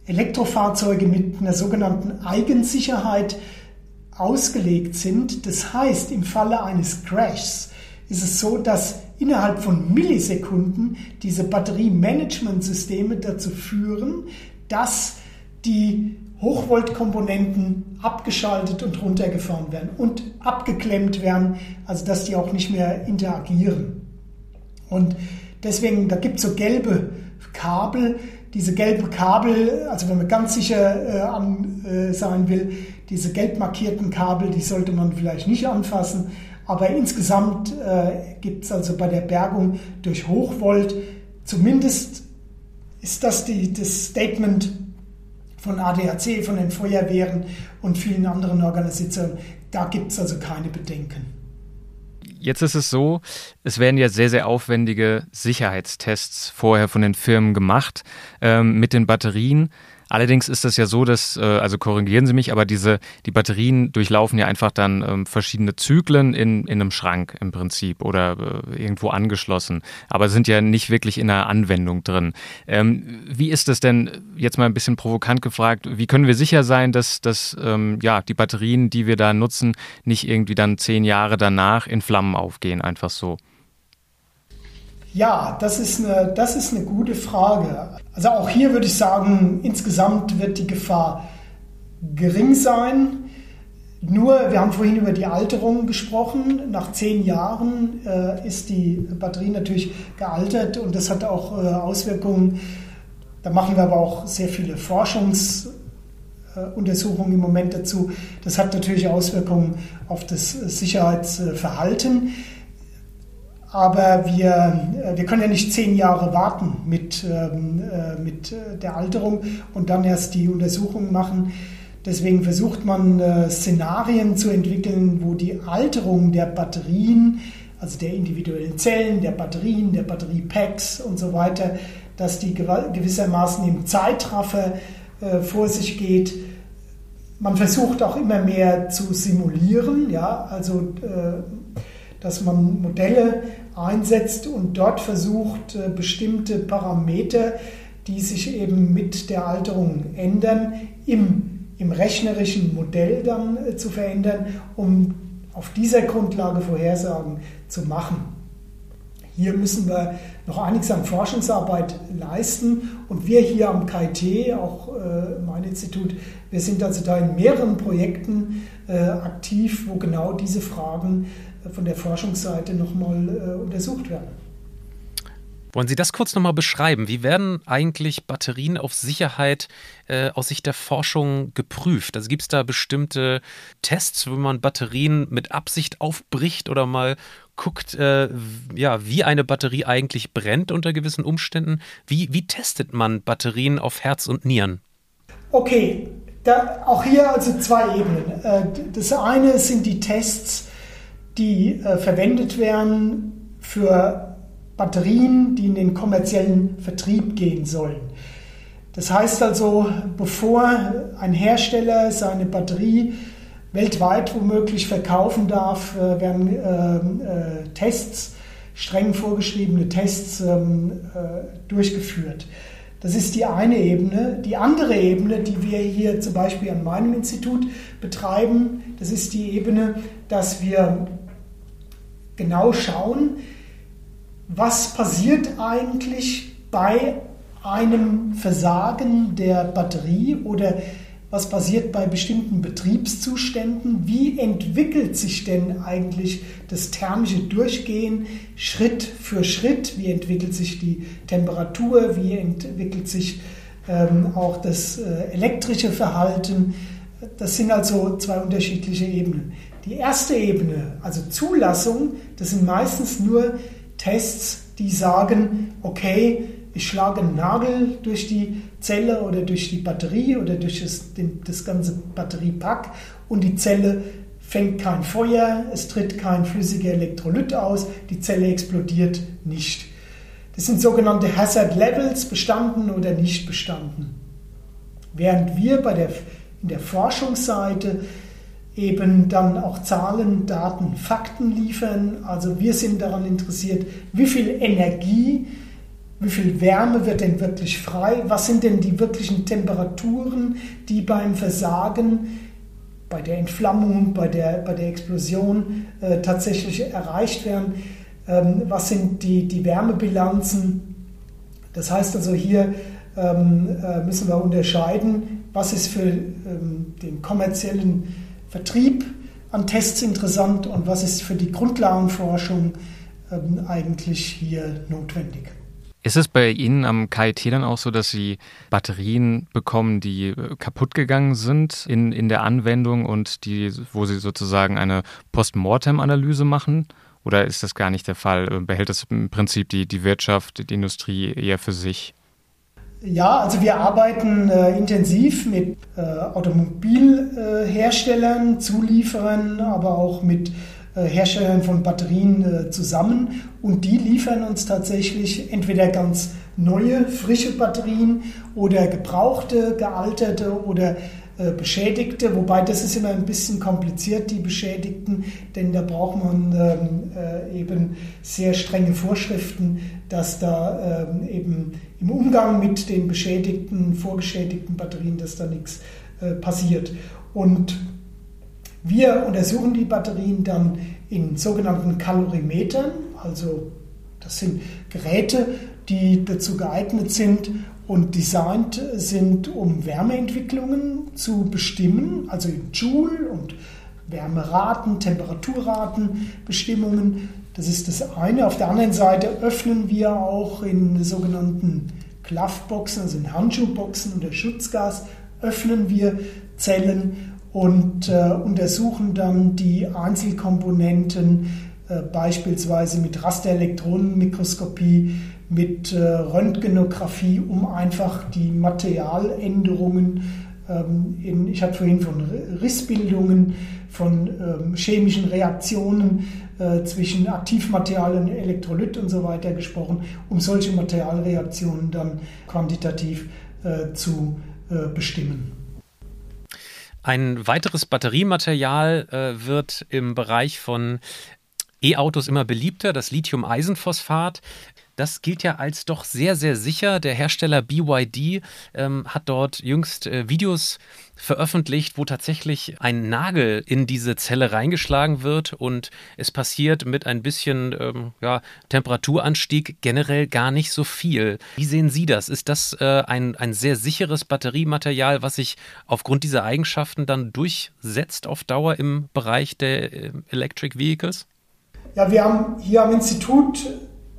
Elektrofahrzeuge mit einer sogenannten Eigensicherheit ausgelegt sind. Das heißt, im Falle eines Crashs ist es so, dass innerhalb von Millisekunden diese Batteriemanagementsysteme dazu führen, dass die Hochvoltkomponenten abgeschaltet und runtergefahren werden und abgeklemmt werden, also dass die auch nicht mehr interagieren. Und deswegen, da gibt es so gelbe Kabel, diese gelben Kabel, also wenn man ganz sicher äh, an, äh, sein will, diese gelb markierten Kabel, die sollte man vielleicht nicht anfassen. Aber insgesamt äh, gibt es also bei der Bergung durch Hochvolt, zumindest ist das die, das Statement von ADAC, von den Feuerwehren und vielen anderen Organisationen, da gibt es also keine Bedenken. Jetzt ist es so, es werden ja sehr, sehr aufwendige Sicherheitstests vorher von den Firmen gemacht ähm, mit den Batterien. Allerdings ist es ja so, dass, äh, also korrigieren Sie mich, aber diese, die Batterien durchlaufen ja einfach dann ähm, verschiedene Zyklen in, in einem Schrank im Prinzip oder äh, irgendwo angeschlossen, aber sind ja nicht wirklich in einer Anwendung drin. Ähm, wie ist es denn, jetzt mal ein bisschen provokant gefragt, wie können wir sicher sein, dass, dass ähm, ja, die Batterien, die wir da nutzen, nicht irgendwie dann zehn Jahre danach in Flammen aufgehen, einfach so? Ja, das ist, eine, das ist eine gute Frage. Also auch hier würde ich sagen, insgesamt wird die Gefahr gering sein. Nur, wir haben vorhin über die Alterung gesprochen. Nach zehn Jahren äh, ist die Batterie natürlich gealtert und das hat auch äh, Auswirkungen. Da machen wir aber auch sehr viele Forschungsuntersuchungen im Moment dazu. Das hat natürlich Auswirkungen auf das Sicherheitsverhalten. Aber wir, äh, wir können ja nicht zehn Jahre warten mit, ähm, äh, mit äh, der Alterung und dann erst die Untersuchung machen. Deswegen versucht man Szenarien zu entwickeln, wo die Alterung der Batterien, also der individuellen Zellen, der Batterien, der Batteriepacks und so weiter, dass die gewissermaßen im Zeitraffer vor sich geht. Man versucht auch immer mehr zu simulieren, ja, also dass man Modelle einsetzt und dort versucht, äh, bestimmte Parameter, die sich eben mit der Alterung ändern, im, im rechnerischen Modell dann äh, zu verändern, um auf dieser Grundlage Vorhersagen zu machen. Hier müssen wir noch einiges an Forschungsarbeit leisten und wir hier am KIT, auch äh, mein Institut, wir sind also da in mehreren Projekten aktiv, wo genau diese Fragen von der Forschungsseite nochmal äh, untersucht werden. Wollen Sie das kurz nochmal beschreiben? Wie werden eigentlich Batterien auf Sicherheit äh, aus Sicht der Forschung geprüft? Also gibt es da bestimmte Tests, wo man Batterien mit Absicht aufbricht oder mal guckt, äh, ja, wie eine Batterie eigentlich brennt unter gewissen Umständen? Wie, wie testet man Batterien auf Herz und Nieren? Okay, da, auch hier also zwei Ebenen. Äh, das eine sind die Tests, die äh, verwendet werden für Batterien, die in den kommerziellen Vertrieb gehen sollen. Das heißt also, bevor ein Hersteller seine Batterie weltweit womöglich verkaufen darf, äh, werden äh, äh, Tests, streng vorgeschriebene Tests ähm, äh, durchgeführt. Das ist die eine Ebene. Die andere Ebene, die wir hier zum Beispiel an meinem Institut betreiben, das ist die Ebene, dass wir genau schauen, was passiert eigentlich bei einem Versagen der Batterie oder was passiert bei bestimmten Betriebszuständen, wie entwickelt sich denn eigentlich das thermische Durchgehen Schritt für Schritt, wie entwickelt sich die Temperatur, wie entwickelt sich ähm, auch das äh, elektrische Verhalten. Das sind also zwei unterschiedliche Ebenen. Die erste Ebene, also Zulassung, das sind meistens nur Tests, die sagen, okay, ich schlage einen Nagel durch die Zelle oder durch die Batterie oder durch das, den, das ganze Batteriepack und die Zelle fängt kein Feuer, es tritt kein flüssiger Elektrolyt aus, die Zelle explodiert nicht. Das sind sogenannte Hazard Levels, bestanden oder nicht bestanden. Während wir bei der, in der Forschungsseite eben dann auch Zahlen, Daten, Fakten liefern. Also wir sind daran interessiert, wie viel Energie wie viel Wärme wird denn wirklich frei? Was sind denn die wirklichen Temperaturen, die beim Versagen, bei der Entflammung, bei der, bei der Explosion äh, tatsächlich erreicht werden? Ähm, was sind die, die Wärmebilanzen? Das heißt also hier ähm, äh, müssen wir unterscheiden, was ist für ähm, den kommerziellen Vertrieb an Tests interessant und was ist für die Grundlagenforschung ähm, eigentlich hier notwendig. Ist es bei Ihnen am KIT dann auch so, dass Sie Batterien bekommen, die äh, kaputt gegangen sind in, in der Anwendung und die, wo Sie sozusagen eine Postmortem-Analyse machen? Oder ist das gar nicht der Fall? Äh, behält das im Prinzip die, die Wirtschaft, die Industrie eher für sich? Ja, also wir arbeiten äh, intensiv mit äh, Automobilherstellern, Zulieferern, aber auch mit äh, Herstellern von Batterien äh, zusammen. Und die liefern uns tatsächlich entweder ganz neue, frische Batterien oder gebrauchte, gealterte oder äh, beschädigte, wobei das ist immer ein bisschen kompliziert, die Beschädigten, denn da braucht man ähm, eben sehr strenge Vorschriften, dass da ähm, eben im Umgang mit den beschädigten, vorgeschädigten Batterien, dass da nichts passiert. Und wir untersuchen die Batterien dann in sogenannten Kalorimetern, also das sind Geräte, die dazu geeignet sind und designt sind, um Wärmeentwicklungen zu bestimmen, also in Joule und Wärmeraten, Temperaturratenbestimmungen. Das ist das eine. Auf der anderen Seite öffnen wir auch in sogenannten Gloveboxen, also in Handschuhboxen unter Schutzgas, öffnen wir Zellen und äh, untersuchen dann die Einzelkomponenten äh, beispielsweise mit Rasterelektronenmikroskopie, mit äh, Röntgenographie, um einfach die Materialänderungen ähm, in, ich hatte vorhin von Rissbildungen, von ähm, chemischen Reaktionen äh, zwischen Aktivmaterial und Elektrolyt und so weiter gesprochen, um solche Materialreaktionen dann quantitativ äh, zu äh, bestimmen. Ein weiteres Batteriematerial äh, wird im Bereich von E-Autos immer beliebter, das Lithium-Eisenphosphat. Das gilt ja als doch sehr, sehr sicher. Der Hersteller BYD ähm, hat dort jüngst äh, Videos veröffentlicht, wo tatsächlich ein Nagel in diese Zelle reingeschlagen wird und es passiert mit ein bisschen ähm, ja, Temperaturanstieg generell gar nicht so viel. Wie sehen Sie das? Ist das äh, ein, ein sehr sicheres Batteriematerial, was sich aufgrund dieser Eigenschaften dann durchsetzt auf Dauer im Bereich der äh, Electric Vehicles? Ja, wir haben hier am Institut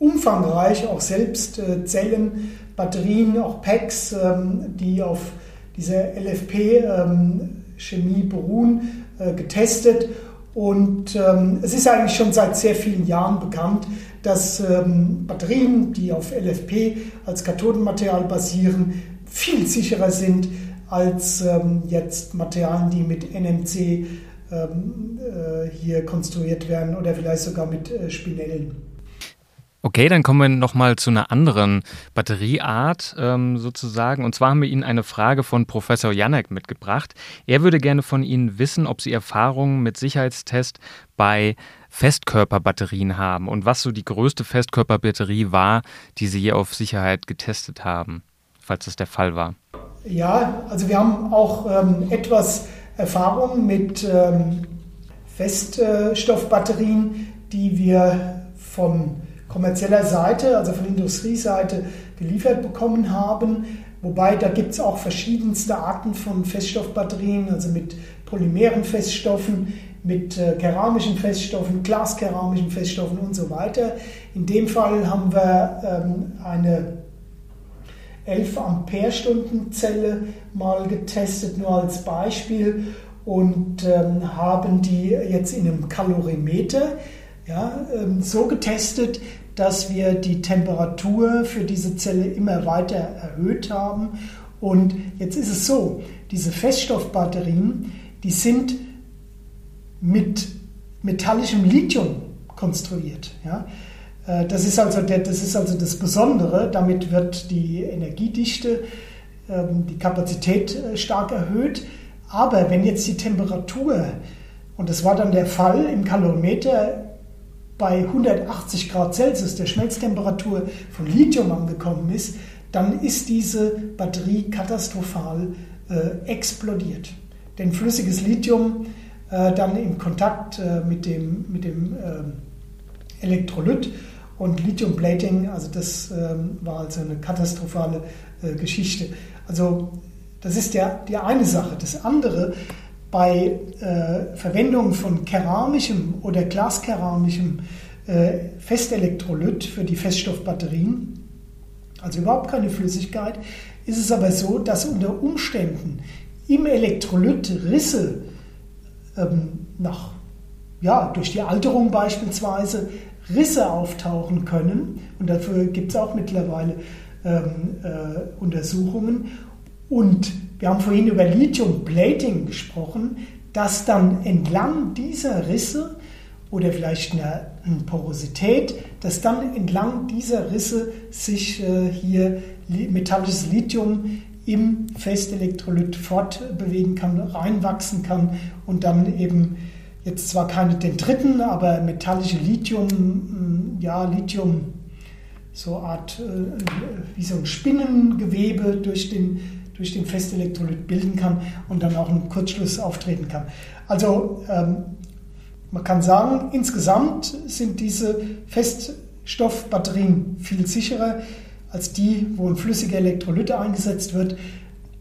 umfangreich auch selbst äh, Zellen, Batterien, auch Packs, ähm, die auf dieser LFP-Chemie ähm, beruhen, äh, getestet. Und ähm, es ist eigentlich schon seit sehr vielen Jahren bekannt, dass ähm, Batterien, die auf LFP als Kathodenmaterial basieren, viel sicherer sind als ähm, jetzt Materialien, die mit NMC ähm, äh, hier konstruiert werden oder vielleicht sogar mit äh, Spinellen. Okay, dann kommen wir nochmal zu einer anderen Batterieart ähm, sozusagen. Und zwar haben wir Ihnen eine Frage von Professor Janek mitgebracht. Er würde gerne von Ihnen wissen, ob Sie Erfahrungen mit Sicherheitstest bei Festkörperbatterien haben und was so die größte Festkörperbatterie war, die Sie hier auf Sicherheit getestet haben, falls das der Fall war. Ja, also wir haben auch ähm, etwas Erfahrung mit ähm, Feststoffbatterien, die wir vom kommerzieller Seite, also von Industrieseite geliefert bekommen haben. Wobei da gibt es auch verschiedenste Arten von Feststoffbatterien, also mit polymeren Feststoffen, mit äh, keramischen Feststoffen, glaskeramischen Feststoffen und so weiter. In dem Fall haben wir ähm, eine 11 Ampere-Stunden Zelle mal getestet, nur als Beispiel, und ähm, haben die jetzt in einem Kalorimeter ja, ähm, so getestet, dass wir die Temperatur für diese Zelle immer weiter erhöht haben. Und jetzt ist es so, diese Feststoffbatterien, die sind mit metallischem Lithium konstruiert. Ja? Äh, das ist, also der, das ist also das Besondere. Damit wird die Energiedichte, ähm, die Kapazität äh, stark erhöht. Aber wenn jetzt die Temperatur, und das war dann der Fall im Kalorimeter, bei 180 Grad Celsius der Schmelztemperatur von Lithium angekommen ist, dann ist diese Batterie katastrophal äh, explodiert. Denn flüssiges Lithium äh, dann im Kontakt äh, mit dem, mit dem äh, Elektrolyt und Lithium-Plating, also das ähm, war also eine katastrophale äh, Geschichte. Also das ist der, die eine Sache. Das andere, bei äh, Verwendung von keramischem oder glaskeramischem äh, Festelektrolyt für die Feststoffbatterien, also überhaupt keine Flüssigkeit, ist es aber so, dass unter Umständen im Elektrolyt Risse ähm, nach, ja, durch die Alterung beispielsweise Risse auftauchen können. Und dafür gibt es auch mittlerweile ähm, äh, Untersuchungen. Und wir haben vorhin über Lithium Plating gesprochen, dass dann entlang dieser Risse oder vielleicht eine, eine Porosität, dass dann entlang dieser Risse sich äh, hier metallisches Lithium im Festelektrolyt fortbewegen kann, reinwachsen kann und dann eben jetzt zwar keine Dendriten, aber metallische Lithium, mm, ja, Lithium, so Art, äh, wie so ein Spinnengewebe durch den, durch den Festelektrolyt bilden kann und dann auch ein Kurzschluss auftreten kann. Also ähm, man kann sagen, insgesamt sind diese Feststoffbatterien viel sicherer als die, wo ein flüssiger Elektrolyt eingesetzt wird.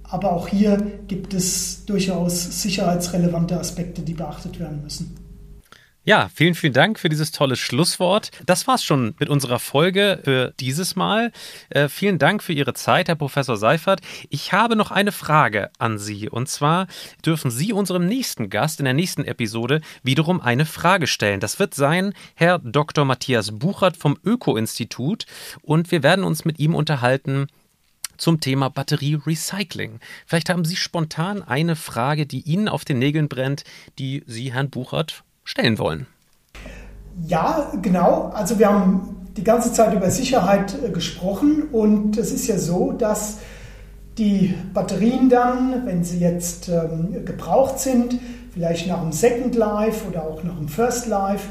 Aber auch hier gibt es durchaus sicherheitsrelevante Aspekte, die beachtet werden müssen. Ja, vielen, vielen Dank für dieses tolle Schlusswort. Das war's schon mit unserer Folge für dieses Mal. Äh, vielen Dank für Ihre Zeit, Herr Professor Seifert. Ich habe noch eine Frage an Sie. Und zwar dürfen Sie unserem nächsten Gast in der nächsten Episode wiederum eine Frage stellen. Das wird sein Herr Dr. Matthias Buchert vom Öko-Institut. Und wir werden uns mit ihm unterhalten zum Thema Batterie-Recycling. Vielleicht haben Sie spontan eine Frage, die Ihnen auf den Nägeln brennt, die Sie, Herrn Buchert, stellen wollen. Ja, genau. Also wir haben die ganze Zeit über Sicherheit äh, gesprochen und es ist ja so, dass die Batterien dann, wenn sie jetzt ähm, gebraucht sind, vielleicht nach dem Second Life oder auch nach dem First Life,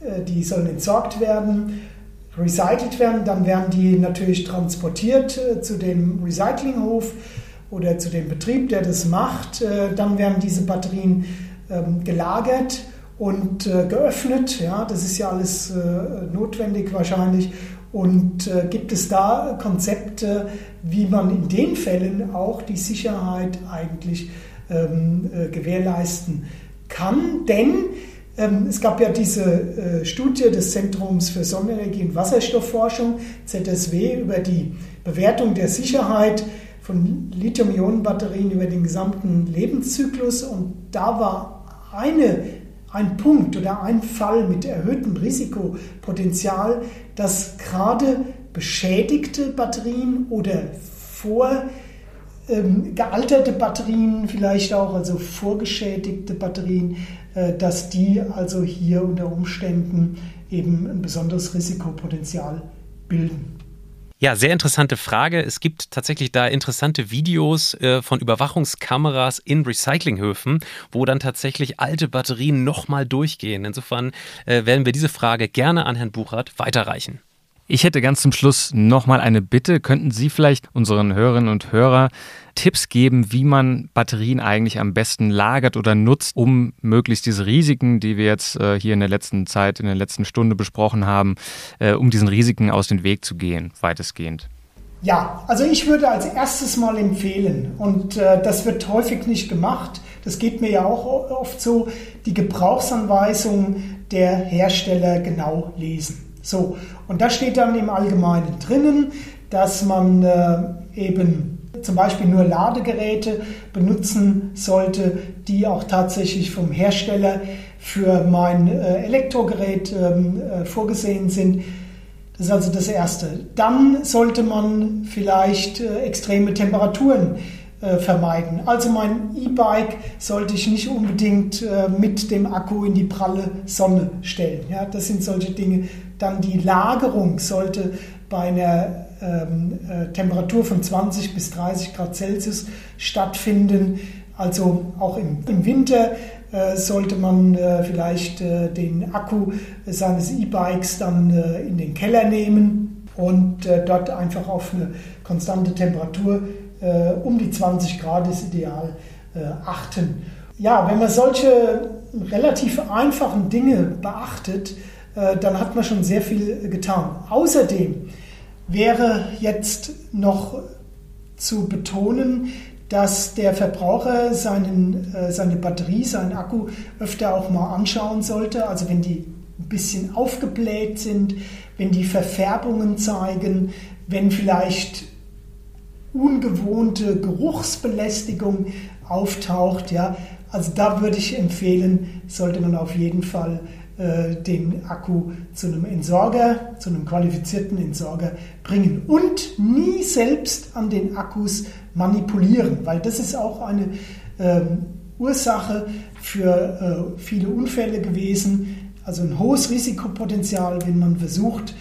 äh, die sollen entsorgt werden, recycelt werden, dann werden die natürlich transportiert äh, zu dem Recyclinghof oder zu dem Betrieb, der das macht. Äh, dann werden diese Batterien ähm, gelagert und äh, geöffnet. Ja, das ist ja alles äh, notwendig wahrscheinlich. Und äh, gibt es da Konzepte, wie man in den Fällen auch die Sicherheit eigentlich ähm, äh, gewährleisten kann? Denn ähm, es gab ja diese äh, Studie des Zentrums für Sonnenenergie und Wasserstoffforschung, ZSW, über die Bewertung der Sicherheit von Lithium-Ionen-Batterien über den gesamten Lebenszyklus. Und da war eine ein Punkt oder ein Fall mit erhöhtem Risikopotenzial, dass gerade beschädigte Batterien oder vor ähm, gealterte Batterien vielleicht auch, also vorgeschädigte Batterien, äh, dass die also hier unter Umständen eben ein besonderes Risikopotenzial bilden. Ja, sehr interessante Frage. Es gibt tatsächlich da interessante Videos äh, von Überwachungskameras in Recyclinghöfen, wo dann tatsächlich alte Batterien nochmal durchgehen. Insofern äh, werden wir diese Frage gerne an Herrn Buchert weiterreichen. Ich hätte ganz zum Schluss nochmal eine Bitte. Könnten Sie vielleicht unseren Hörerinnen und Hörern Tipps geben, wie man Batterien eigentlich am besten lagert oder nutzt, um möglichst diese Risiken, die wir jetzt äh, hier in der letzten Zeit, in der letzten Stunde besprochen haben, äh, um diesen Risiken aus dem Weg zu gehen, weitestgehend? Ja, also ich würde als erstes mal empfehlen, und äh, das wird häufig nicht gemacht, das geht mir ja auch oft so, die Gebrauchsanweisung der Hersteller genau lesen. So, und da steht dann im Allgemeinen drinnen, dass man äh, eben zum Beispiel nur Ladegeräte benutzen sollte, die auch tatsächlich vom Hersteller für mein äh, Elektrogerät ähm, äh, vorgesehen sind. Das ist also das Erste. Dann sollte man vielleicht äh, extreme Temperaturen äh, vermeiden. Also mein E-Bike sollte ich nicht unbedingt äh, mit dem Akku in die pralle Sonne stellen. Ja, das sind solche Dinge. Dann die Lagerung sollte bei einer ähm, äh, Temperatur von 20 bis 30 Grad Celsius stattfinden. Also auch im, im Winter äh, sollte man äh, vielleicht äh, den Akku seines E-Bikes dann äh, in den Keller nehmen und äh, dort einfach auf eine konstante Temperatur um die 20 Grad ist ideal achten. Ja, wenn man solche relativ einfachen Dinge beachtet, dann hat man schon sehr viel getan. Außerdem wäre jetzt noch zu betonen, dass der Verbraucher seinen, äh, seine Batterie, seinen Akku öfter auch mal anschauen sollte. Also wenn die ein bisschen aufgebläht sind, wenn die Verfärbungen zeigen, wenn vielleicht ungewohnte Geruchsbelästigung auftaucht, ja, also da würde ich empfehlen, sollte man auf jeden Fall äh, den Akku zu einem Entsorger, zu einem qualifizierten Entsorger bringen und nie selbst an den Akkus manipulieren, weil das ist auch eine ähm, Ursache für äh, viele Unfälle gewesen. Also ein hohes Risikopotenzial, wenn man versucht,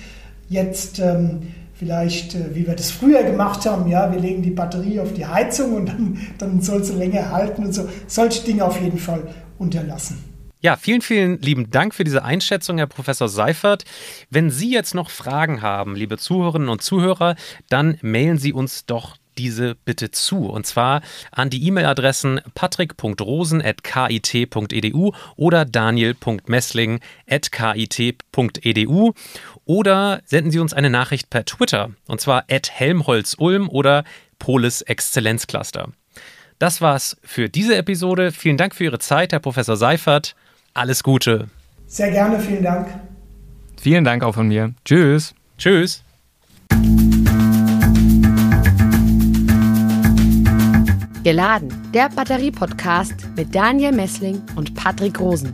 jetzt ähm, vielleicht, äh, wie wir das früher gemacht haben, ja, wir legen die Batterie auf die Heizung und dann, dann soll sie länger halten und so. Solche Dinge auf jeden Fall unterlassen. Ja, vielen, vielen lieben Dank für diese Einschätzung, Herr Professor Seifert. Wenn Sie jetzt noch Fragen haben, liebe Zuhörerinnen und Zuhörer, dann mailen Sie uns doch diese bitte zu. Und zwar an die E-Mail-Adressen patrick.rosen.kit.edu oder daniel.messling.kit.edu oder senden Sie uns eine Nachricht per Twitter und zwar at helmholtz-ulm oder Polis Exzellenzcluster. Das war's für diese Episode. Vielen Dank für Ihre Zeit, Herr Professor Seifert. Alles Gute. Sehr gerne, vielen Dank. Vielen Dank auch von mir. Tschüss. Tschüss. Geladen, der Batterie-Podcast mit Daniel Messling und Patrick Rosen.